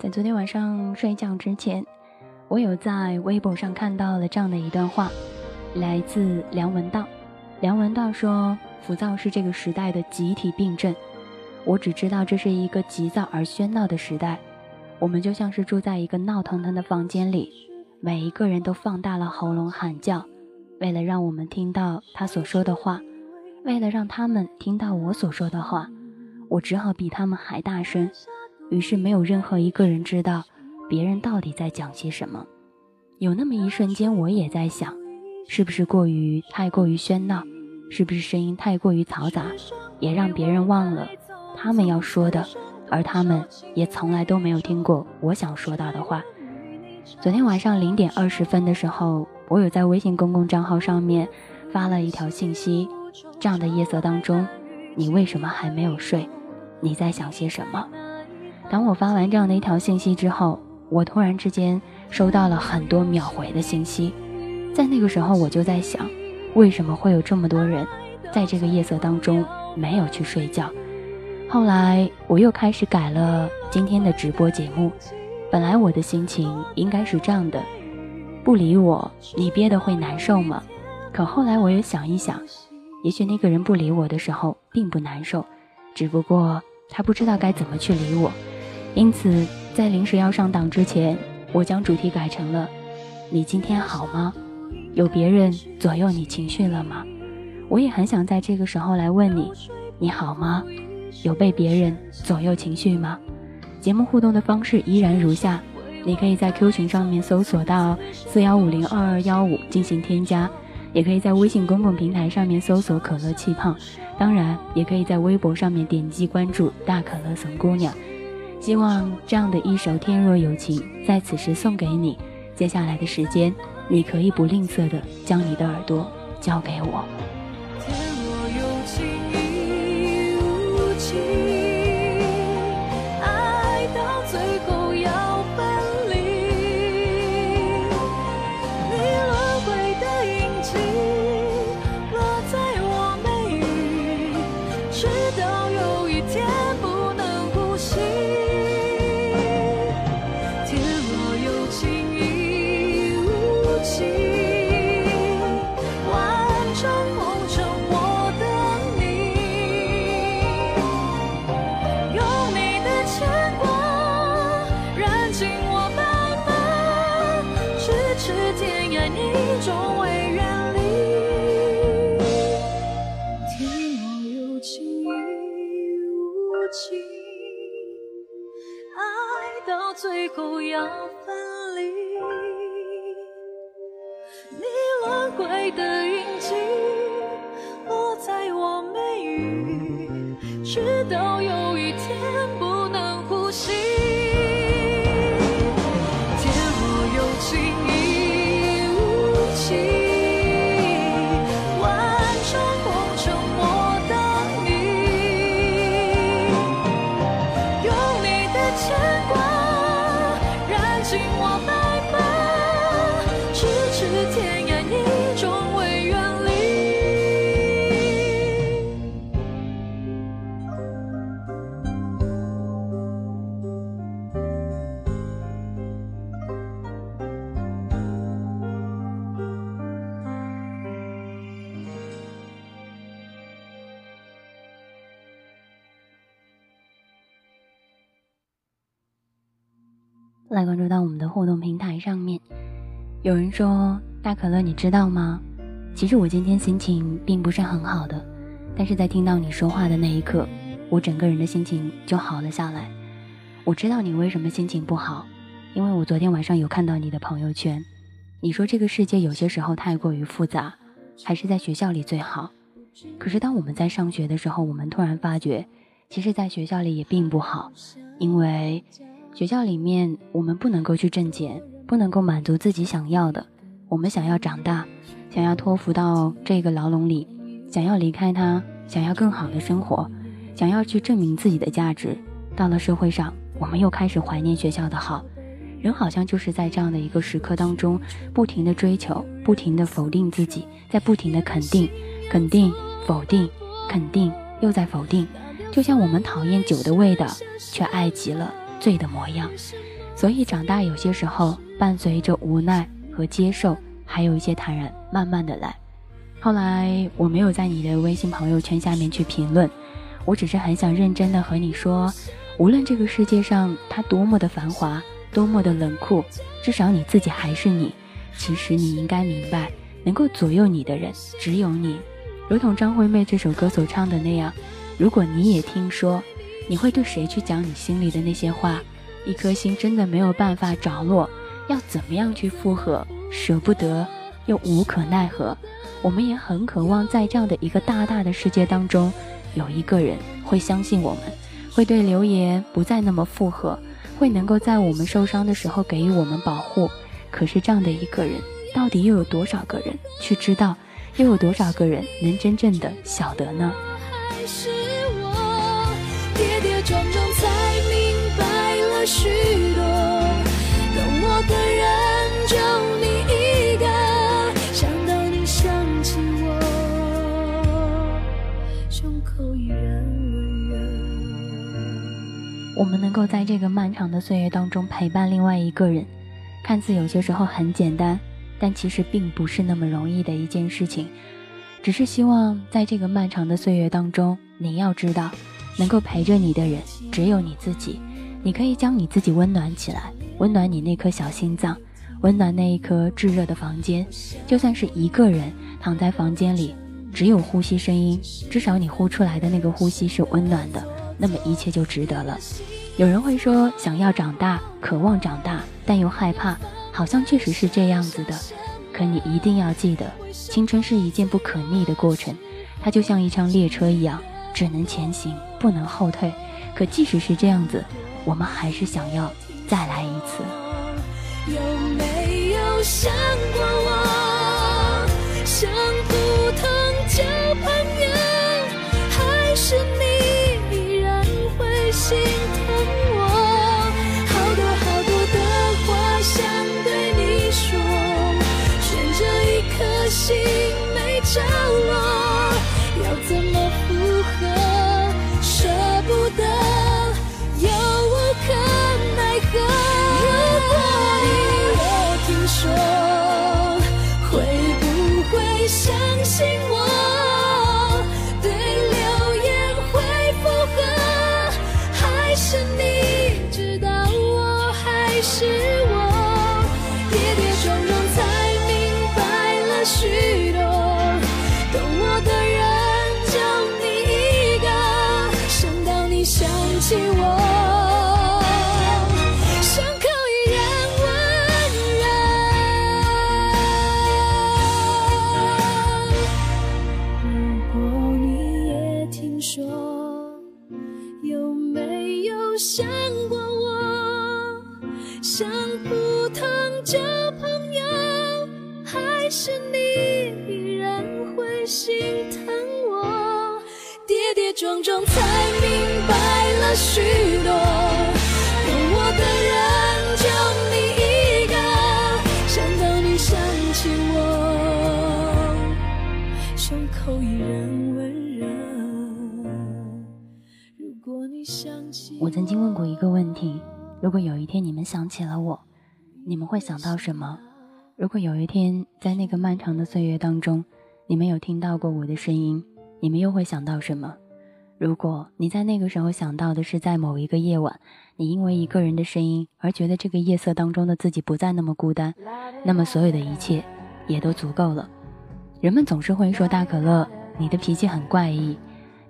在昨天晚上睡觉之前，我有在微博上看到了这样的一段话，来自梁文道。梁文道说：“浮躁是这个时代的集体病症。我只知道这是一个急躁而喧闹的时代。我们就像是住在一个闹腾腾的房间里，每一个人都放大了喉咙喊叫，为了让我们听到他所说的话，为了让他们听到我所说的话，我只好比他们还大声。”于是没有任何一个人知道别人到底在讲些什么。有那么一瞬间，我也在想，是不是过于太过于喧闹，是不是声音太过于嘈杂，也让别人忘了他们要说的，而他们也从来都没有听过我想说到的话。昨天晚上零点二十分的时候，我有在微信公共账号上面发了一条信息：这样的夜色当中，你为什么还没有睡？你在想些什么？当我发完这样的一条信息之后，我突然之间收到了很多秒回的信息。在那个时候，我就在想，为什么会有这么多人在这个夜色当中没有去睡觉？后来我又开始改了今天的直播节目。本来我的心情应该是这样的：不理我，你憋得会难受吗？可后来我又想一想，也许那个人不理我的时候并不难受，只不过他不知道该怎么去理我。因此，在临时要上档之前，我将主题改成了“你今天好吗？有别人左右你情绪了吗？”我也很想在这个时候来问你：“你好吗？有被别人左右情绪吗？”节目互动的方式依然如下：你可以在 Q 群上面搜索到四幺五零二二幺五进行添加，也可以在微信公共平台上面搜索“可乐气泡”，当然也可以在微博上面点击关注“大可乐怂姑娘”。希望这样的一首《天若有情》在此时送给你。接下来的时间，你可以不吝啬的将你的耳朵交给我。天若有情平台上面，有人说：“大可乐，你知道吗？其实我今天心情并不是很好的，但是在听到你说话的那一刻，我整个人的心情就好了下来。我知道你为什么心情不好，因为我昨天晚上有看到你的朋友圈，你说这个世界有些时候太过于复杂，还是在学校里最好。可是当我们在上学的时候，我们突然发觉，其实在学校里也并不好，因为……学校里面，我们不能够去挣钱，不能够满足自己想要的。我们想要长大，想要托付到这个牢笼里，想要离开它，想要更好的生活，想要去证明自己的价值。到了社会上，我们又开始怀念学校的好。人好像就是在这样的一个时刻当中，不停的追求，不停的否定自己，在不停的肯定、肯定、否定、肯定，又在否定。就像我们讨厌酒的味道，却爱极了。醉的模样，所以长大有些时候伴随着无奈和接受，还有一些坦然，慢慢的来。后来我没有在你的微信朋友圈下面去评论，我只是很想认真的和你说，无论这个世界上它多么的繁华，多么的冷酷，至少你自己还是你。其实你应该明白，能够左右你的人只有你。如同张惠妹这首歌所唱的那样，如果你也听说，你会对谁去讲你心里的那些话？一颗心真的没有办法着落，要怎么样去复合？舍不得又无可奈何。我们也很渴望在这样的一个大大的世界当中，有一个人会相信我们，会对流言不再那么附和，会能够在我们受伤的时候给予我们保护。可是这样的一个人，到底又有多少个人去知道？又有多少个人能真正的晓得呢？我们能够在这个漫长的岁月当中陪伴另外一个人，看似有些时候很简单。但其实并不是那么容易的一件事情，只是希望在这个漫长的岁月当中，你要知道，能够陪着你的人只有你自己。你可以将你自己温暖起来，温暖你那颗小心脏，温暖那一颗炙热的房间。就算是一个人躺在房间里，只有呼吸声音，至少你呼出来的那个呼吸是温暖的，那么一切就值得了。有人会说，想要长大，渴望长大，但又害怕。好像确实是这样子的，可你一定要记得，青春是一件不可逆的过程，它就像一场列车一样，只能前行，不能后退。可即使是这样子，我们还是想要再来一次。有没有想过想普通交朋友，还是你依然会？心疼我，跌跌撞撞才明白了许多。如果有一天你们想起了我，你们会想到什么？如果有一天在那个漫长的岁月当中。你们有听到过我的声音，你们又会想到什么？如果你在那个时候想到的是在某一个夜晚，你因为一个人的声音而觉得这个夜色当中的自己不再那么孤单，那么所有的一切也都足够了。人们总是会说大可乐，你的脾气很怪异，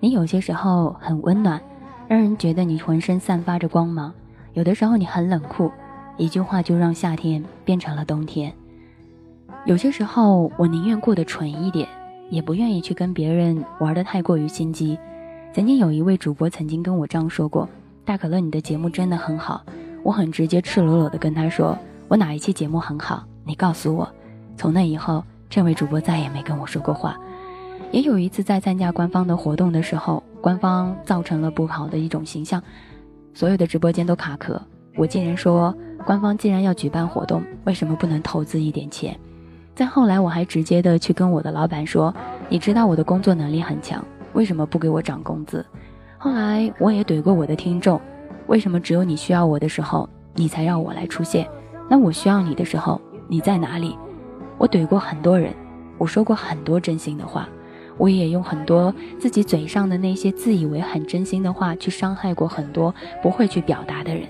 你有些时候很温暖，让人觉得你浑身散发着光芒；有的时候你很冷酷，一句话就让夏天变成了冬天。有些时候，我宁愿过得蠢一点，也不愿意去跟别人玩得太过于心机。曾经有一位主播曾经跟我这样说过：“大可乐，你的节目真的很好。”我很直接、赤裸裸地跟他说：“我哪一期节目很好？你告诉我。”从那以后，这位主播再也没跟我说过话。也有一次在参加官方的活动的时候，官方造成了不好的一种形象，所有的直播间都卡壳。我竟然说：“官方既然要举办活动，为什么不能投资一点钱？”再后来，我还直接的去跟我的老板说：“你知道我的工作能力很强，为什么不给我涨工资？”后来我也怼过我的听众：“为什么只有你需要我的时候，你才让我来出现。那我需要你的时候，你在哪里？我怼过很多人，我说过很多真心的话，我也用很多自己嘴上的那些自以为很真心的话去伤害过很多不会去表达的人。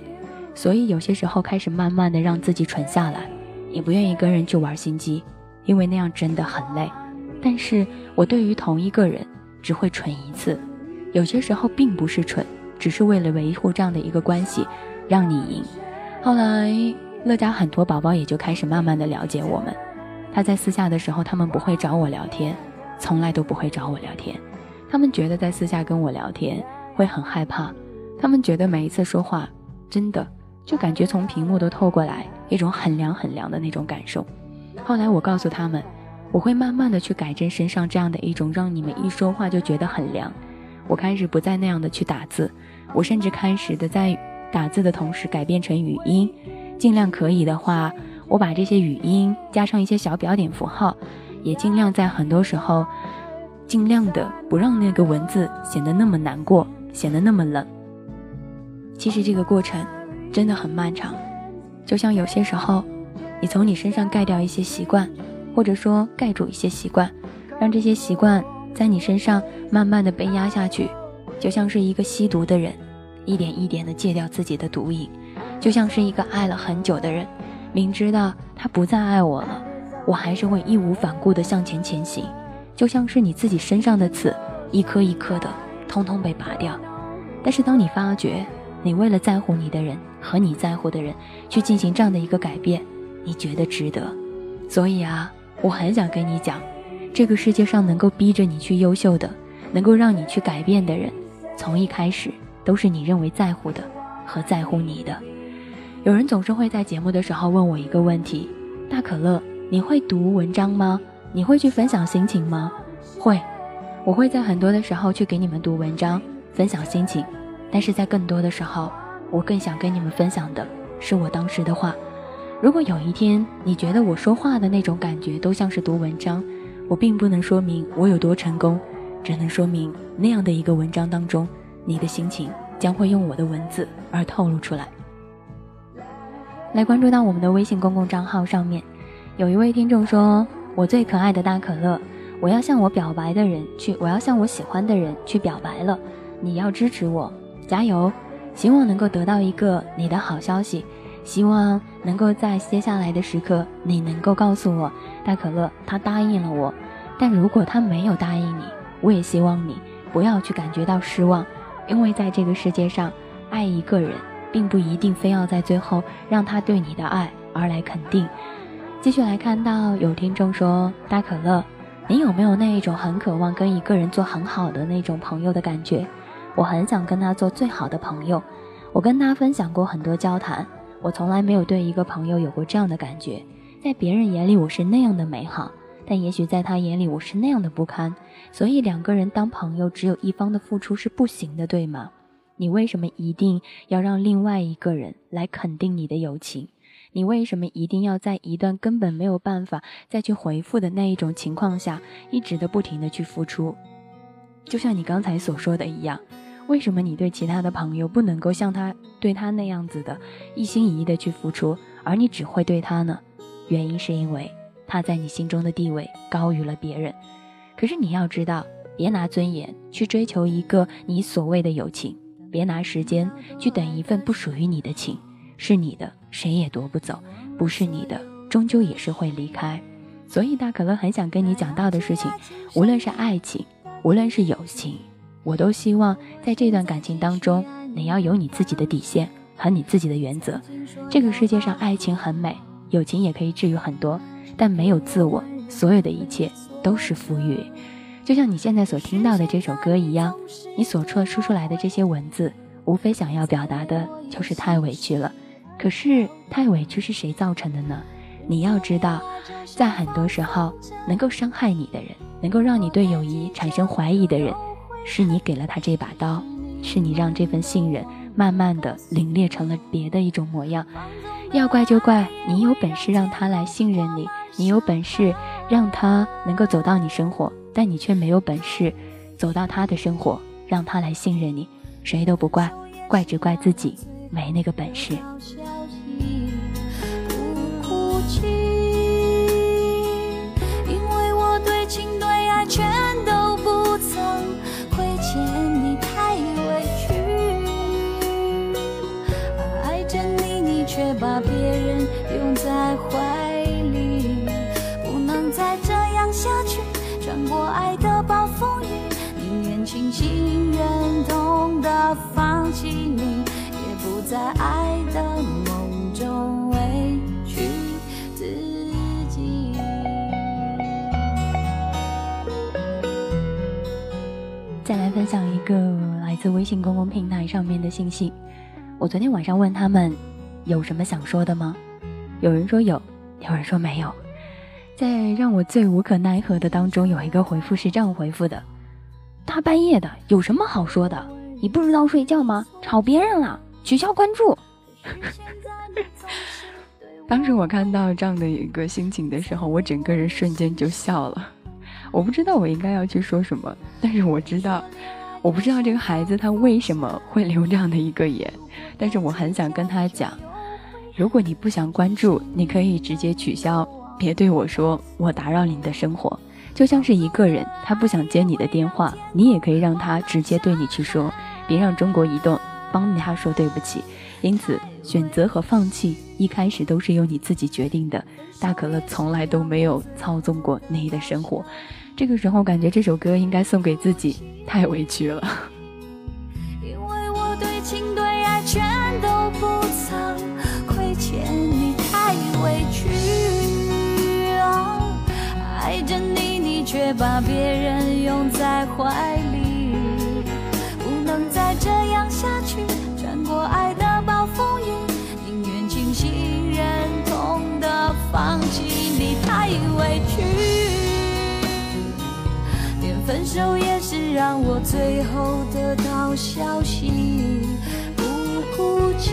所以有些时候开始慢慢的让自己蠢下来，也不愿意跟人去玩心机，因为那样真的很累。但是我对于同一个人只会蠢一次，有些时候并不是蠢，只是为了维护这样的一个关系，让你赢。后来。乐嘉很多宝宝也就开始慢慢的了解我们。他在私下的时候，他们不会找我聊天，从来都不会找我聊天。他们觉得在私下跟我聊天会很害怕，他们觉得每一次说话，真的就感觉从屏幕都透过来一种很凉很凉的那种感受。后来我告诉他们，我会慢慢的去改正身上这样的一种让你们一说话就觉得很凉。我开始不再那样的去打字，我甚至开始的在打字的同时改变成语音。尽量可以的话，我把这些语音加上一些小标点符号，也尽量在很多时候，尽量的不让那个文字显得那么难过，显得那么冷。其实这个过程真的很漫长，就像有些时候，你从你身上盖掉一些习惯，或者说盖住一些习惯，让这些习惯在你身上慢慢的被压下去，就像是一个吸毒的人，一点一点的戒掉自己的毒瘾。就像是一个爱了很久的人，明知道他不再爱我了，我还是会义无反顾地向前前行。就像是你自己身上的刺，一颗一颗的，通通被拔掉。但是当你发觉，你为了在乎你的人和你在乎的人，去进行这样的一个改变，你觉得值得。所以啊，我很想跟你讲，这个世界上能够逼着你去优秀的，能够让你去改变的人，从一开始都是你认为在乎的和在乎你的。有人总是会在节目的时候问我一个问题：大可乐，你会读文章吗？你会去分享心情吗？会，我会在很多的时候去给你们读文章，分享心情。但是在更多的时候，我更想跟你们分享的是我当时的话。如果有一天你觉得我说话的那种感觉都像是读文章，我并不能说明我有多成功，只能说明那样的一个文章当中，你的心情将会用我的文字而透露出来。来关注到我们的微信公共账号上面，有一位听众说：“我最可爱的大可乐，我要向我表白的人去，我要向我喜欢的人去表白了，你要支持我，加油！希望能够得到一个你的好消息，希望能够在接下来的时刻，你能够告诉我，大可乐他答应了我，但如果他没有答应你，我也希望你不要去感觉到失望，因为在这个世界上，爱一个人。”并不一定非要在最后让他对你的爱而来肯定。继续来看到有听众说：“大可乐，你有没有那一种很渴望跟一个人做很好的那种朋友的感觉？我很想跟他做最好的朋友。我跟他分享过很多交谈，我从来没有对一个朋友有过这样的感觉。在别人眼里我是那样的美好，但也许在他眼里我是那样的不堪。所以两个人当朋友，只有一方的付出是不行的，对吗？”你为什么一定要让另外一个人来肯定你的友情？你为什么一定要在一段根本没有办法再去回复的那一种情况下，一直的不停的去付出？就像你刚才所说的一样，为什么你对其他的朋友不能够像他对他那样子的一心一意的去付出，而你只会对他呢？原因是因为他在你心中的地位高于了别人。可是你要知道，别拿尊严去追求一个你所谓的友情。别拿时间去等一份不属于你的情，是你的谁也夺不走，不是你的终究也是会离开。所以大可乐很想跟你讲到的事情，无论是爱情，无论是友情，我都希望在这段感情当中，你要有你自己的底线和你自己的原则。这个世界上，爱情很美，友情也可以治愈很多，但没有自我，所有的一切都是浮云。就像你现在所听到的这首歌一样，你所说说出来的这些文字，无非想要表达的就是太委屈了。可是太委屈是谁造成的呢？你要知道，在很多时候，能够伤害你的人，能够让你对友谊产生怀疑的人，是你给了他这把刀，是你让这份信任慢慢的凌冽成了别的一种模样。要怪就怪你有本事让他来信任你，你有本事让他能够走到你生活。但你却没有本事走到他的生活，让他来信任你，谁都不怪，怪只怪自己没那个本事。好消息不哭泣因为我对情对爱全都不曾亏欠你太委屈爱着你你却把别人拥在怀里。不能再这样下去穿过爱的暴风雨宁愿清醒忍痛放弃你在爱的梦中委屈自己。再来分享一个来自微信公共平台上面的信息。我昨天晚上问他们有什么想说的吗？有人说有，有人说没有。在让我最无可奈何的当中，有一个回复是这样回复的：“大半夜的有什么好说的？你不知道睡觉吗？吵别人了，取消关注。”当时我看到这样的一个心情的时候，我整个人瞬间就笑了。我不知道我应该要去说什么，但是我知道。我不知道这个孩子他为什么会留这样的一个言，但是我很想跟他讲，如果你不想关注，你可以直接取消，别对我说我打扰你的生活。就像是一个人他不想接你的电话，你也可以让他直接对你去说，别让中国移动帮他说对不起。因此，选择和放弃一开始都是由你自己决定的。大可乐从来都没有操纵过你的生活。这个时候感觉这首歌应该送给自己，太委屈了。因为我对情对爱全都不曾亏欠你，太委屈。爱着你，你却把别人拥在怀里，分手也是让我最后得到消息，不哭泣，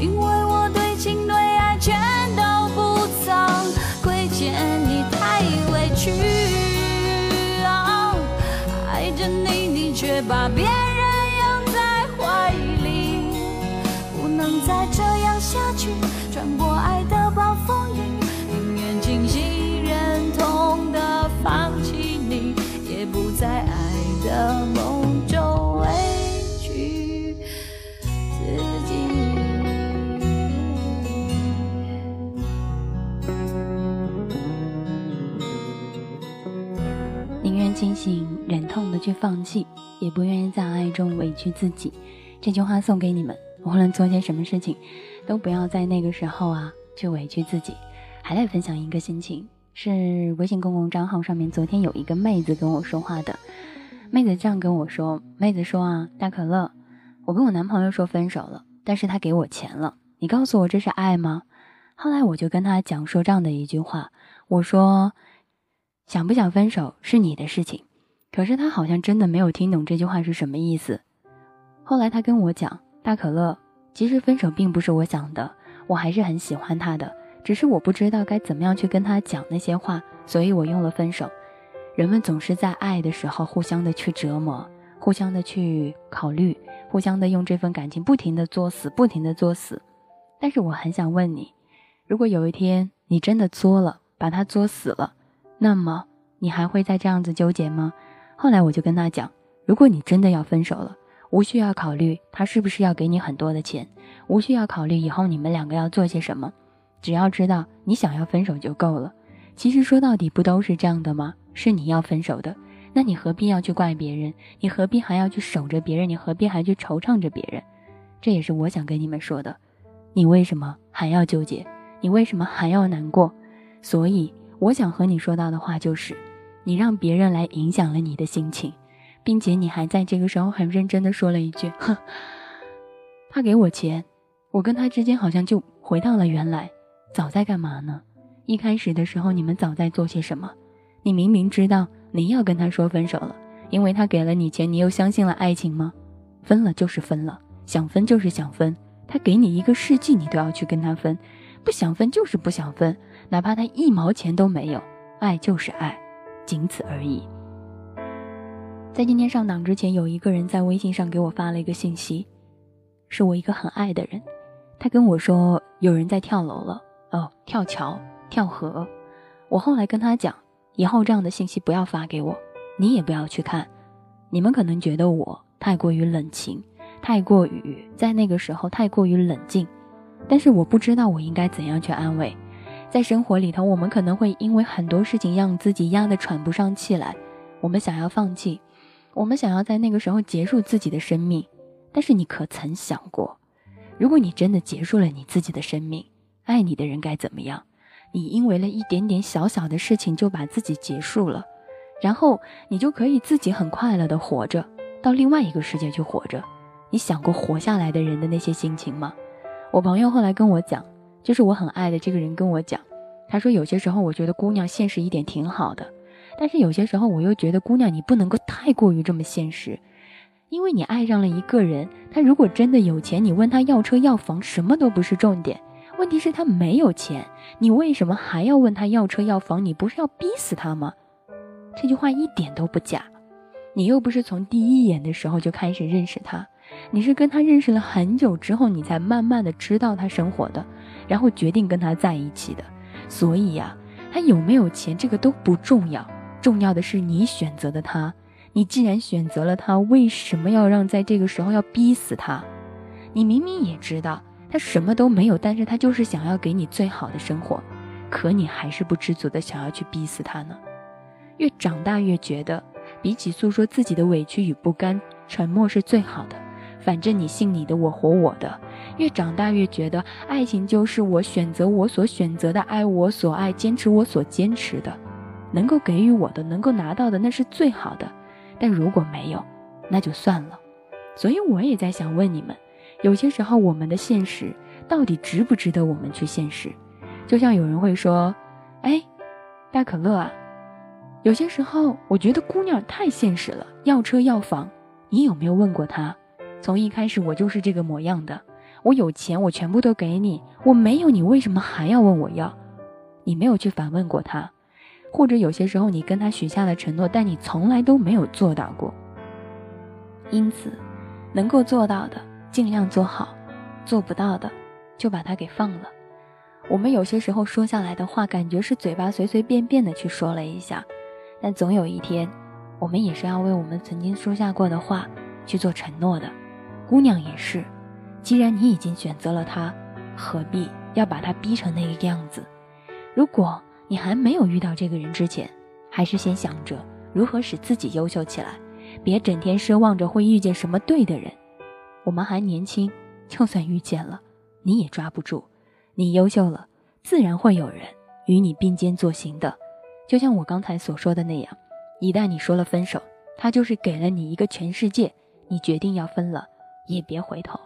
因为我对情对爱全都不曾亏欠你，太委屈。爱着你，你却把别人拥在怀里，不能再去放弃，也不愿意在爱中委屈自己。这句话送给你们，无论做些什么事情，都不要在那个时候啊去委屈自己。还来分享一个心情。是微信公共账号上面，昨天有一个妹子跟我说话的，妹子这样跟我说：“妹子说啊，大可乐，我跟我男朋友说分手了，但是他给我钱了，你告诉我这是爱吗？”后来我就跟他讲说这样的一句话，我说：“想不想分手是你的事情。”可是他好像真的没有听懂这句话是什么意思。后来他跟我讲：“大可乐，其实分手并不是我想的，我还是很喜欢他的。”只是我不知道该怎么样去跟他讲那些话，所以我用了分手。人们总是在爱的时候互相的去折磨，互相的去考虑，互相的用这份感情不停的作死，不停的作死。但是我很想问你，如果有一天你真的作了，把他作死了，那么你还会再这样子纠结吗？后来我就跟他讲，如果你真的要分手了，无需要考虑他是不是要给你很多的钱，无需要考虑以后你们两个要做些什么。只要知道你想要分手就够了。其实说到底，不都是这样的吗？是你要分手的，那你何必要去怪别人？你何必还要去守着别人？你何必还去惆怅着别人？这也是我想跟你们说的。你为什么还要纠结？你为什么还要难过？所以我想和你说到的话就是：你让别人来影响了你的心情，并且你还在这个时候很认真的说了一句：“哼，他给我钱，我跟他之间好像就回到了原来。”早在干嘛呢？一开始的时候，你们早在做些什么？你明明知道你要跟他说分手了，因为他给了你钱，你又相信了爱情吗？分了就是分了，想分就是想分。他给你一个世纪，你都要去跟他分，不想分就是不想分，哪怕他一毛钱都没有。爱就是爱，仅此而已。在今天上档之前，有一个人在微信上给我发了一个信息，是我一个很爱的人，他跟我说有人在跳楼了。哦，跳桥、跳河，我后来跟他讲，以后这样的信息不要发给我，你也不要去看。你们可能觉得我太过于冷情，太过于在那个时候太过于冷静，但是我不知道我应该怎样去安慰。在生活里头，我们可能会因为很多事情让自己压得喘不上气来，我们想要放弃，我们想要在那个时候结束自己的生命。但是你可曾想过，如果你真的结束了你自己的生命，爱你的人该怎么样？你因为了一点点小小的事情就把自己结束了，然后你就可以自己很快乐的活着，到另外一个世界去活着。你想过活下来的人的那些心情吗？我朋友后来跟我讲。就是我很爱的这个人跟我讲，他说有些时候我觉得姑娘现实一点挺好的，但是有些时候我又觉得姑娘你不能够太过于这么现实，因为你爱上了一个人，他如果真的有钱，你问他要车要房什么都不是重点，问题是他没有钱，你为什么还要问他要车要房？你不是要逼死他吗？这句话一点都不假，你又不是从第一眼的时候就开始认识他，你是跟他认识了很久之后，你才慢慢的知道他生活的。然后决定跟他在一起的，所以呀，他有没有钱这个都不重要，重要的是你选择的他。你既然选择了他，为什么要让在这个时候要逼死他？你明明也知道他什么都没有，但是他就是想要给你最好的生活，可你还是不知足的想要去逼死他呢？越长大越觉得，比起诉说自己的委屈与不甘，沉默是最好的。反正你信你的，我活我的。越长大越觉得，爱情就是我选择我所选择的，爱我所爱，坚持我所坚持的，能够给予我的，能够拿到的，那是最好的。但如果没有，那就算了。所以我也在想问你们，有些时候我们的现实到底值不值得我们去现实？就像有人会说，哎，大可乐啊，有些时候我觉得姑娘太现实了，要车要房，你有没有问过她？从一开始我就是这个模样的，我有钱我全部都给你，我没有你为什么还要问我要？你没有去反问过他，或者有些时候你跟他许下了承诺，但你从来都没有做到过。因此，能够做到的尽量做好，做不到的就把它给放了。我们有些时候说下来的话，感觉是嘴巴随随便便的去说了一下，但总有一天，我们也是要为我们曾经说下过的话去做承诺的。姑娘也是，既然你已经选择了他，何必要把他逼成那个样子？如果你还没有遇到这个人之前，还是先想着如何使自己优秀起来，别整天奢望着会遇见什么对的人。我们还年轻，就算遇见了，你也抓不住。你优秀了，自然会有人与你并肩作行的。就像我刚才所说的那样，一旦你说了分手，他就是给了你一个全世界，你决定要分了。也别回头。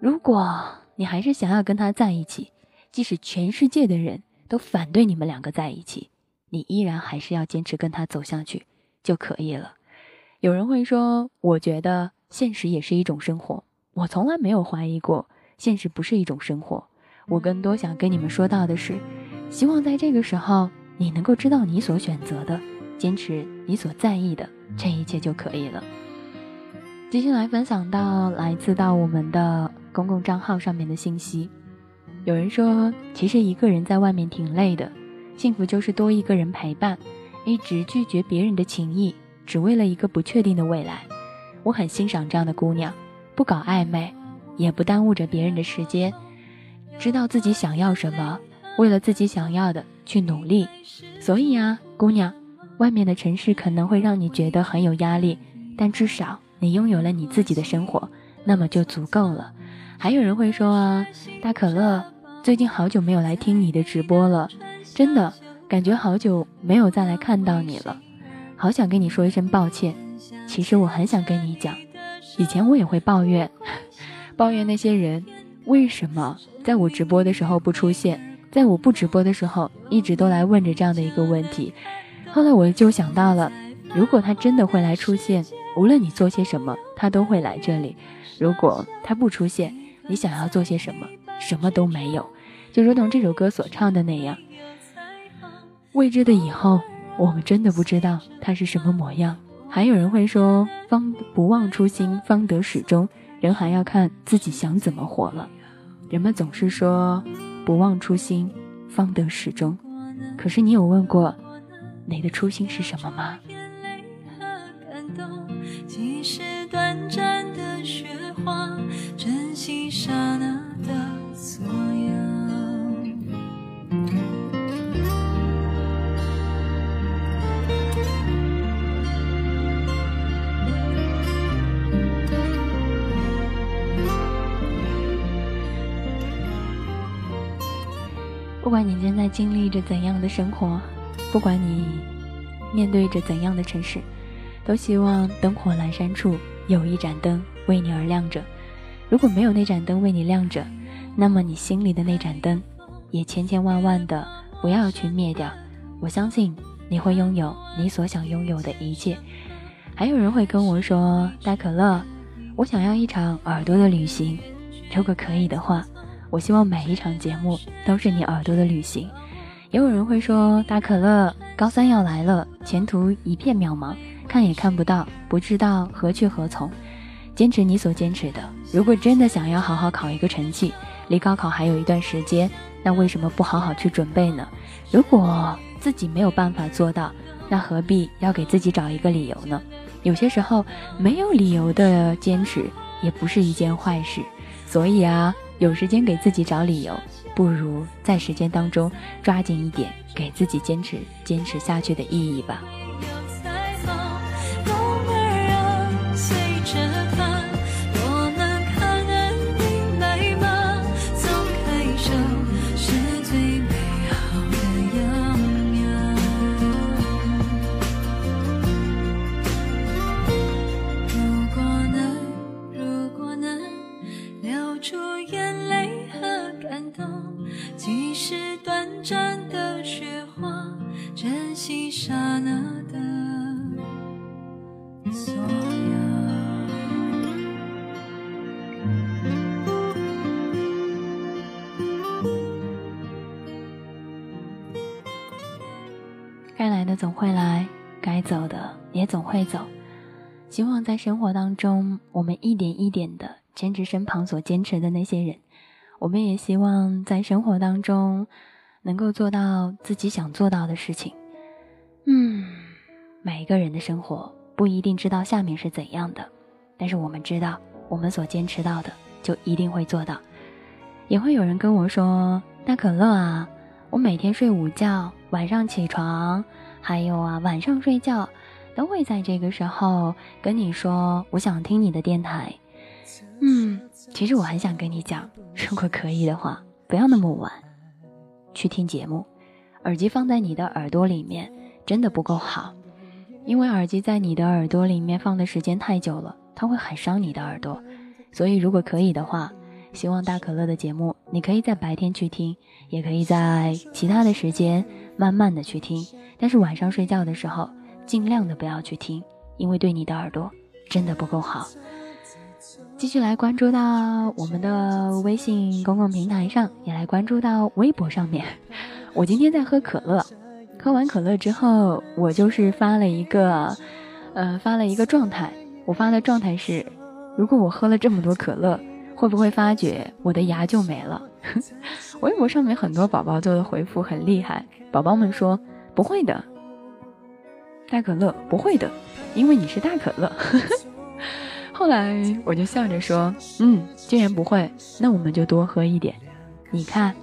如果你还是想要跟他在一起，即使全世界的人都反对你们两个在一起，你依然还是要坚持跟他走下去就可以了。有人会说，我觉得现实也是一种生活。我从来没有怀疑过现实不是一种生活。我更多想跟你们说到的是，希望在这个时候你能够知道你所选择的，坚持你所在意的，这一切就可以了。接下来分享到来自到我们的公共账号上面的信息，有人说，其实一个人在外面挺累的，幸福就是多一个人陪伴，一直拒绝别人的情谊，只为了一个不确定的未来。我很欣赏这样的姑娘，不搞暧昧，也不耽误着别人的时间，知道自己想要什么，为了自己想要的去努力。所以啊，姑娘，外面的城市可能会让你觉得很有压力，但至少。你拥有了你自己的生活，那么就足够了。还有人会说啊，大可乐，最近好久没有来听你的直播了，真的感觉好久没有再来看到你了，好想跟你说一声抱歉。其实我很想跟你讲，以前我也会抱怨，抱怨那些人为什么在我直播的时候不出现，在我不直播的时候一直都来问着这样的一个问题。后来我就想到了，如果他真的会来出现。无论你做些什么，他都会来这里。如果他不出现，你想要做些什么，什么都没有。就如同这首歌所唱的那样，未知的以后，我们真的不知道他是什么模样。还有人会说，方不忘初心，方得始终。人还要看自己想怎么活了。人们总是说，不忘初心，方得始终。可是你有问过，你的初心是什么吗？不管你正在经历着怎样的生活，不管你面对着怎样的城市，都希望灯火阑珊处有一盏灯为你而亮着。如果没有那盏灯为你亮着，那么你心里的那盏灯也千千万万的不要去灭掉。我相信你会拥有你所想拥有的一切。还有人会跟我说：“大可乐，我想要一场耳朵的旅行。如果可以的话。”我希望每一场节目都是你耳朵的旅行。也有人会说：“大可乐，高三要来了，前途一片渺茫，看也看不到，不知道何去何从。坚持你所坚持的。如果真的想要好好考一个成绩，离高考还有一段时间，那为什么不好好去准备呢？如果自己没有办法做到，那何必要给自己找一个理由呢？有些时候，没有理由的坚持也不是一件坏事。所以啊。”有时间给自己找理由，不如在时间当中抓紧一点，给自己坚持坚持下去的意义吧。在生活当中，我们一点一点的坚持身旁所坚持的那些人。我们也希望在生活当中，能够做到自己想做到的事情。嗯，每一个人的生活不一定知道下面是怎样的，但是我们知道，我们所坚持到的就一定会做到。也会有人跟我说：“大可乐啊，我每天睡午觉，晚上起床。”还有啊，晚上睡觉都会在这个时候跟你说，我想听你的电台。嗯，其实我很想跟你讲，如果可以的话，不要那么晚去听节目，耳机放在你的耳朵里面真的不够好，因为耳机在你的耳朵里面放的时间太久了，它会很伤你的耳朵。所以如果可以的话，希望大可乐的节目你可以在白天去听，也可以在其他的时间慢慢的去听。但是晚上睡觉的时候，尽量的不要去听，因为对你的耳朵真的不够好。继续来关注到我们的微信公共平台上，也来关注到微博上面。我今天在喝可乐，喝完可乐之后，我就是发了一个，呃，发了一个状态。我发的状态是：如果我喝了这么多可乐，会不会发觉我的牙就没了？微博上面很多宝宝做的回复很厉害，宝宝们说。不会的，大可乐不会的，因为你是大可乐。后来我就笑着说：“嗯，既然不会，那我们就多喝一点。你看，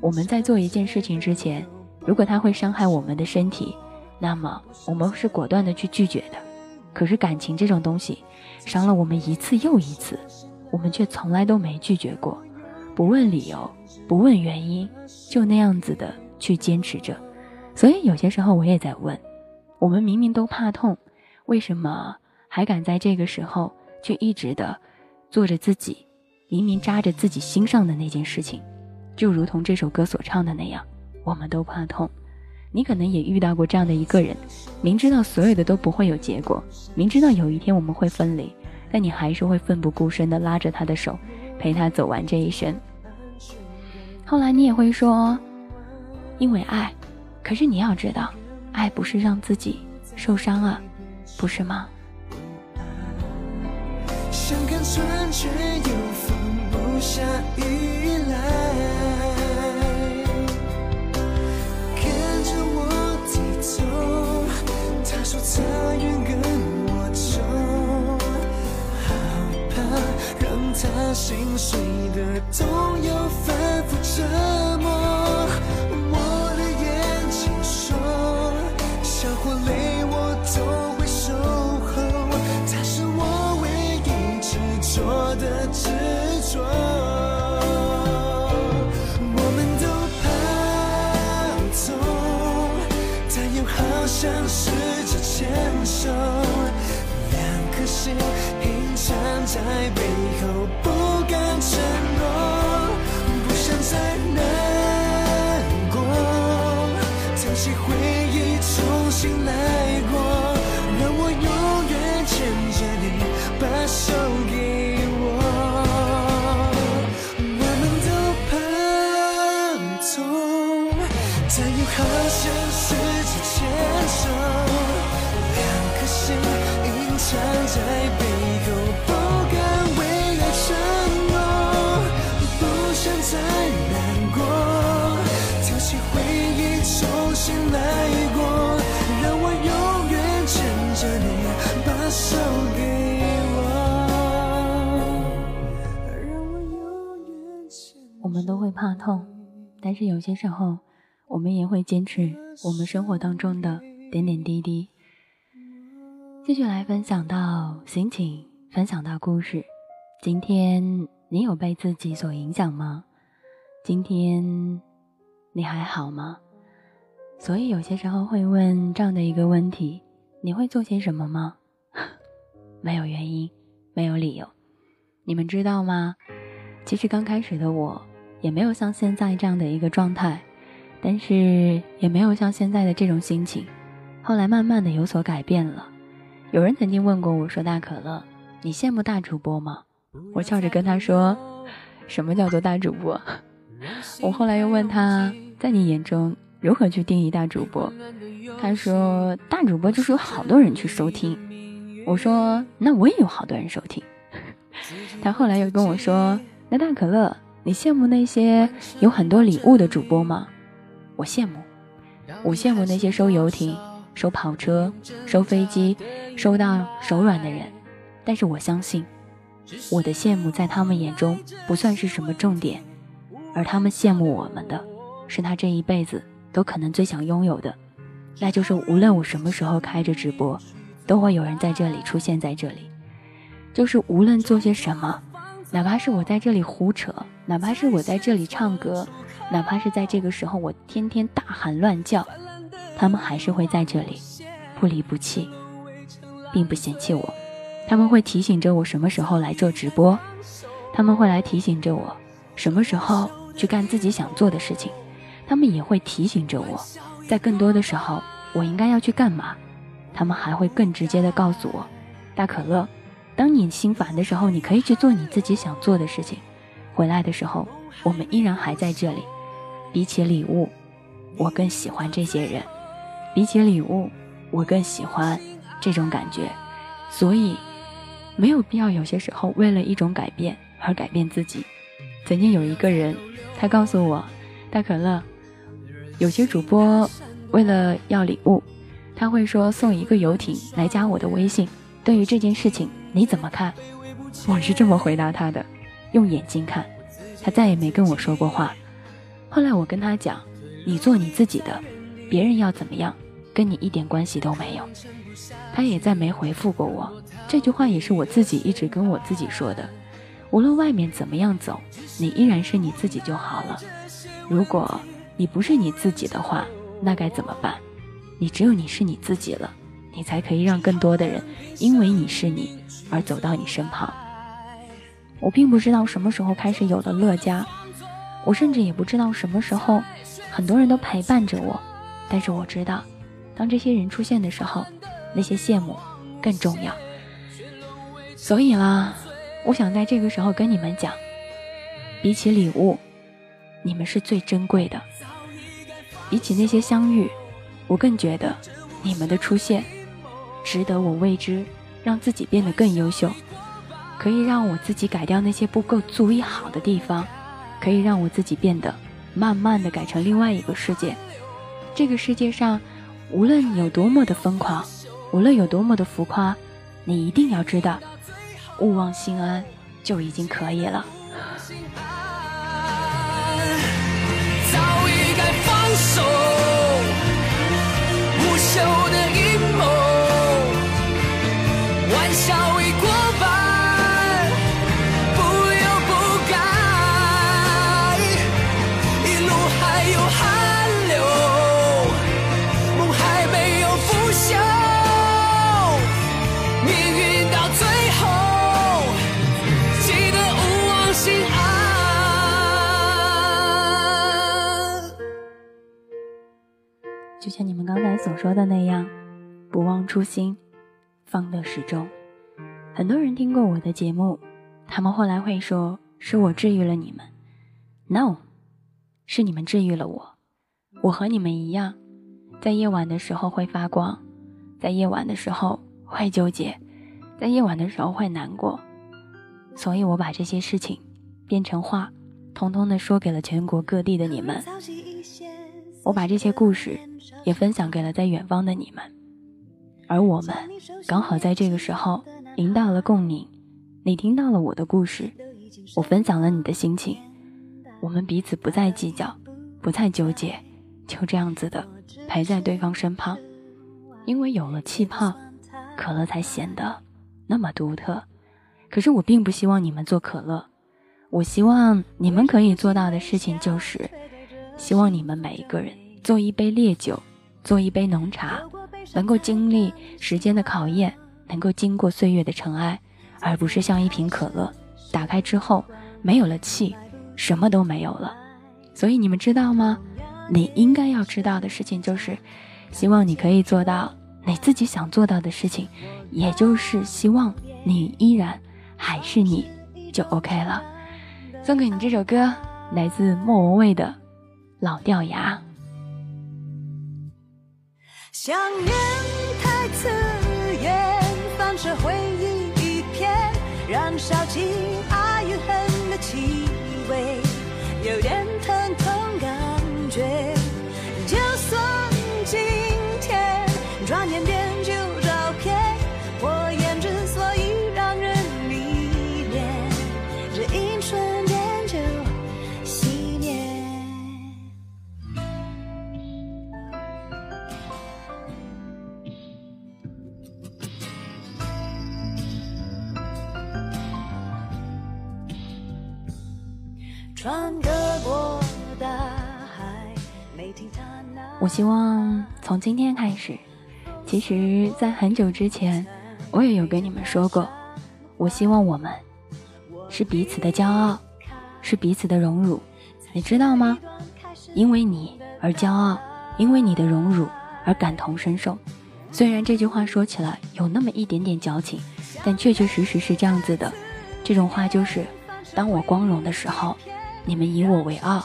我们在做一件事情之前，如果它会伤害我们的身体，那么我们是果断的去拒绝的。可是感情这种东西，伤了我们一次又一次，我们却从来都没拒绝过，不问理由，不问原因，就那样子的去坚持着。”所以有些时候我也在问，我们明明都怕痛，为什么还敢在这个时候去一直的做着自己明明扎着自己心上的那件事情？就如同这首歌所唱的那样，我们都怕痛。你可能也遇到过这样的一个人，明知道所有的都不会有结果，明知道有一天我们会分离，但你还是会奋不顾身的拉着他的手，陪他走完这一生。后来你也会说，因为爱。可是你要知道，爱不是让自己受伤啊，不是吗？想看春却又放不下依赖，看着我低头，他说他愿跟我走，好怕让他心碎的痛又反复折的执着，我们都怕痛，但又好想试着牵手，两颗心隐藏在背后。会怕痛，但是有些时候，我们也会坚持我们生活当中的点点滴滴。继续来分享到心情，分享到故事。今天你有被自己所影响吗？今天你还好吗？所以有些时候会问这样的一个问题：你会做些什么吗？没有原因，没有理由。你们知道吗？其实刚开始的我也没有像现在这样的一个状态，但是也没有像现在的这种心情。后来慢慢的有所改变了。有人曾经问过我说：“大可乐，你羡慕大主播吗？”我笑着跟他说：“什么叫做大主播？” 我后来又问他在你眼中如何去定义大主播？他说：“大主播就是有好多人去收听。”我说：“那我也有好多人收听。” 他后来又跟我说：“那大可乐，你羡慕那些有很多礼物的主播吗？”我羡慕，我羡慕那些收游艇、收跑车、收飞机、收到手软的人。但是我相信，我的羡慕在他们眼中不算是什么重点，而他们羡慕我们的，是他这一辈子都可能最想拥有的，那就是无论我什么时候开着直播，都会有人在这里出现在这里。就是无论做些什么，哪怕是我在这里胡扯，哪怕是我在这里唱歌，哪怕是在这个时候我天天大喊乱叫，他们还是会在这里不离不弃，并不嫌弃我。他们会提醒着我什么时候来做直播，他们会来提醒着我什么时候去干自己想做的事情，他们也会提醒着我，在更多的时候我应该要去干嘛。他们还会更直接的告诉我，大可乐。当你心烦的时候，你可以去做你自己想做的事情。回来的时候，我们依然还在这里。比起礼物，我更喜欢这些人；比起礼物，我更喜欢这种感觉。所以，没有必要有些时候为了一种改变而改变自己。曾经有一个人，他告诉我：“大可乐，有些主播为了要礼物，他会说送一个游艇来加我的微信。对于这件事情。”你怎么看？我是这么回答他的，用眼睛看。他再也没跟我说过话。后来我跟他讲：“你做你自己的，别人要怎么样，跟你一点关系都没有。”他也再没回复过我。这句话也是我自己一直跟我自己说的。无论外面怎么样走，你依然是你自己就好了。如果你不是你自己的话，那该怎么办？你只有你是你自己了，你才可以让更多的人因为你是你。而走到你身旁，我并不知道什么时候开始有了乐嘉，我甚至也不知道什么时候很多人都陪伴着我，但是我知道，当这些人出现的时候，那些羡慕更重要。所以啦，我想在这个时候跟你们讲，比起礼物，你们是最珍贵的；比起那些相遇，我更觉得你们的出现值得我为之。让自己变得更优秀，可以让我自己改掉那些不够足以好的地方，可以让我自己变得慢慢的改成另外一个世界。这个世界上，无论有多么的疯狂，无论有多么的浮夸，你一定要知道，勿忘心安就已经可以了。早已该放手，无休的玩笑已过半，不由不该。一路还有汗流，梦还没有腐朽，命运到最后，记得勿忘心安。就像你们刚才所说的那样，不忘初心。方得始终。很多人听过我的节目，他们后来会说是我治愈了你们。No，是你们治愈了我。我和你们一样，在夜晚的时候会发光，在夜晚的时候会纠结，在夜晚的时候会难过。所以我把这些事情变成话，通通的说给了全国各地的你们。我把这些故事也分享给了在远方的你们，而我们刚好在这个时候赢到了共鸣。你听到了我的故事，我分享了你的心情，我们彼此不再计较，不再纠结，就这样子的陪在对方身旁。因为有了气泡，可乐才显得那么独特。可是我并不希望你们做可乐，我希望你们可以做到的事情就是。希望你们每一个人做一杯烈酒，做一杯浓茶，能够经历时间的考验，能够经过岁月的尘埃，而不是像一瓶可乐，打开之后没有了气，什么都没有了。所以你们知道吗？你应该要知道的事情就是，希望你可以做到你自己想做到的事情，也就是希望你依然还是你，就 OK 了。送给你这首歌，来自莫文蔚的。老掉牙，想念太刺，这回忆一片，燃烧起爱与恨的情我希望从今天开始，其实，在很久之前，我也有跟你们说过，我希望我们是彼此的骄傲，是彼此的荣辱，你知道吗？因为你而骄傲，因为你的荣辱而感同身受。虽然这句话说起来有那么一点点矫情，但确确实实是这样子的。这种话就是，当我光荣的时候。你们以我为傲，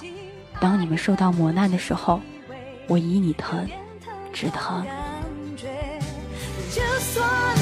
当你们受到磨难的时候，我以你疼，只疼。就算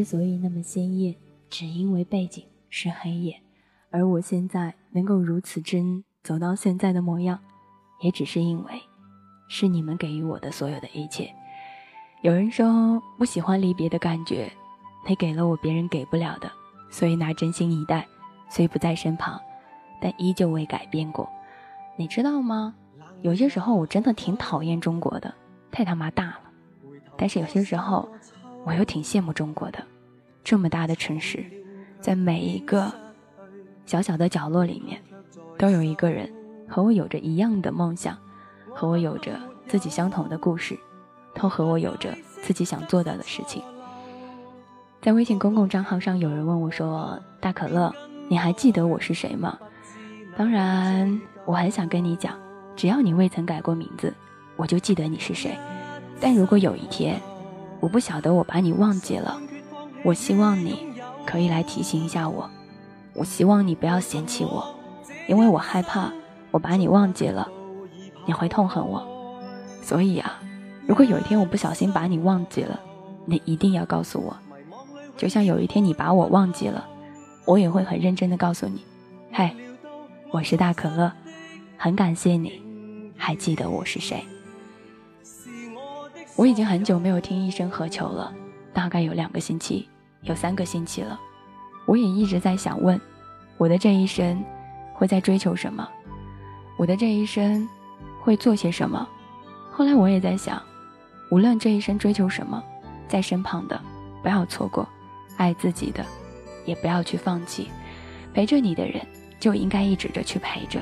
之所以那么鲜艳，只因为背景是黑夜，而我现在能够如此真走到现在的模样，也只是因为，是你们给予我的所有的一切。有人说不喜欢离别的感觉，你给了我别人给不了的，所以拿真心以待。虽不在身旁，但依旧未改变过。你知道吗？有些时候我真的挺讨厌中国的，太他妈大了。但是有些时候。我又挺羡慕中国的，这么大的城市，在每一个小小的角落里面，都有一个人和我有着一样的梦想，和我有着自己相同的故事，都和我有着自己想做到的事情。在微信公共账号上，有人问我说：“大可乐，你还记得我是谁吗？”当然，我很想跟你讲，只要你未曾改过名字，我就记得你是谁。但如果有一天，我不晓得我把你忘记了，我希望你可以来提醒一下我，我希望你不要嫌弃我，因为我害怕我把你忘记了，你会痛恨我。所以啊，如果有一天我不小心把你忘记了，你一定要告诉我。就像有一天你把我忘记了，我也会很认真的告诉你，嘿，我是大可乐，很感谢你，还记得我是谁。我已经很久没有听《一生何求》了，大概有两个星期，有三个星期了。我也一直在想问，我的这一生会在追求什么？我的这一生会做些什么？后来我也在想，无论这一生追求什么，在身旁的不要错过，爱自己的也不要去放弃，陪着你的人就应该一直的去陪着，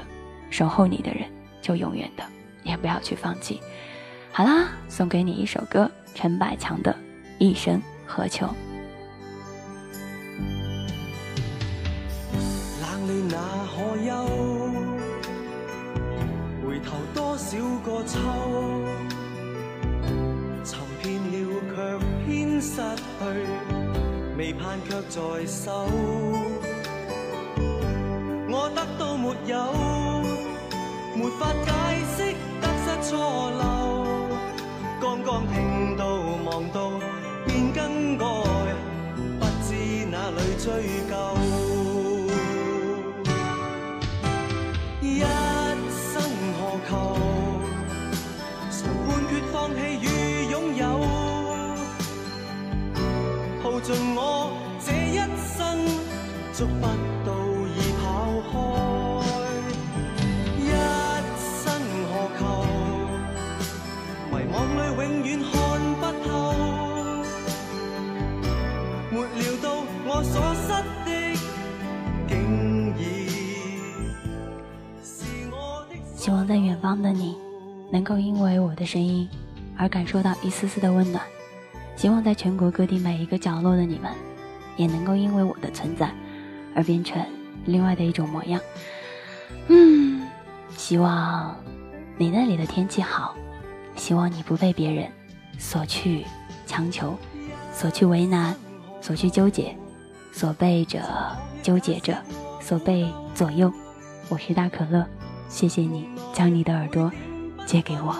守候你的人就永远的也不要去放弃。好啦，送给你一首歌，陈百强的《一生何求》。冷暖那可休？回头多少个秋？寻遍了却偏失去，未盼却在手。我得到没有？没法解释得失错漏。光听到望到便更改，不知哪里追所失的，竟希望在远方的你，能够因为我的声音而感受到一丝丝的温暖；希望在全国各地每一个角落的你们，也能够因为我的存在而变成另外的一种模样。嗯，希望你那里的天气好，希望你不被别人所去强求、所去为难、所去纠结、所被着纠结着、所被左右。我是大可乐。谢谢你将你的耳朵借给我。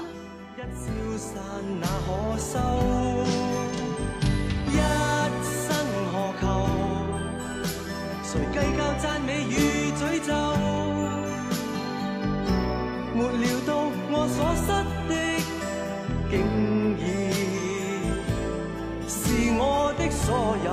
一消散那可收？一生何求？谁计较赞美与诅咒？没料到我所失的，竟已是我的所有。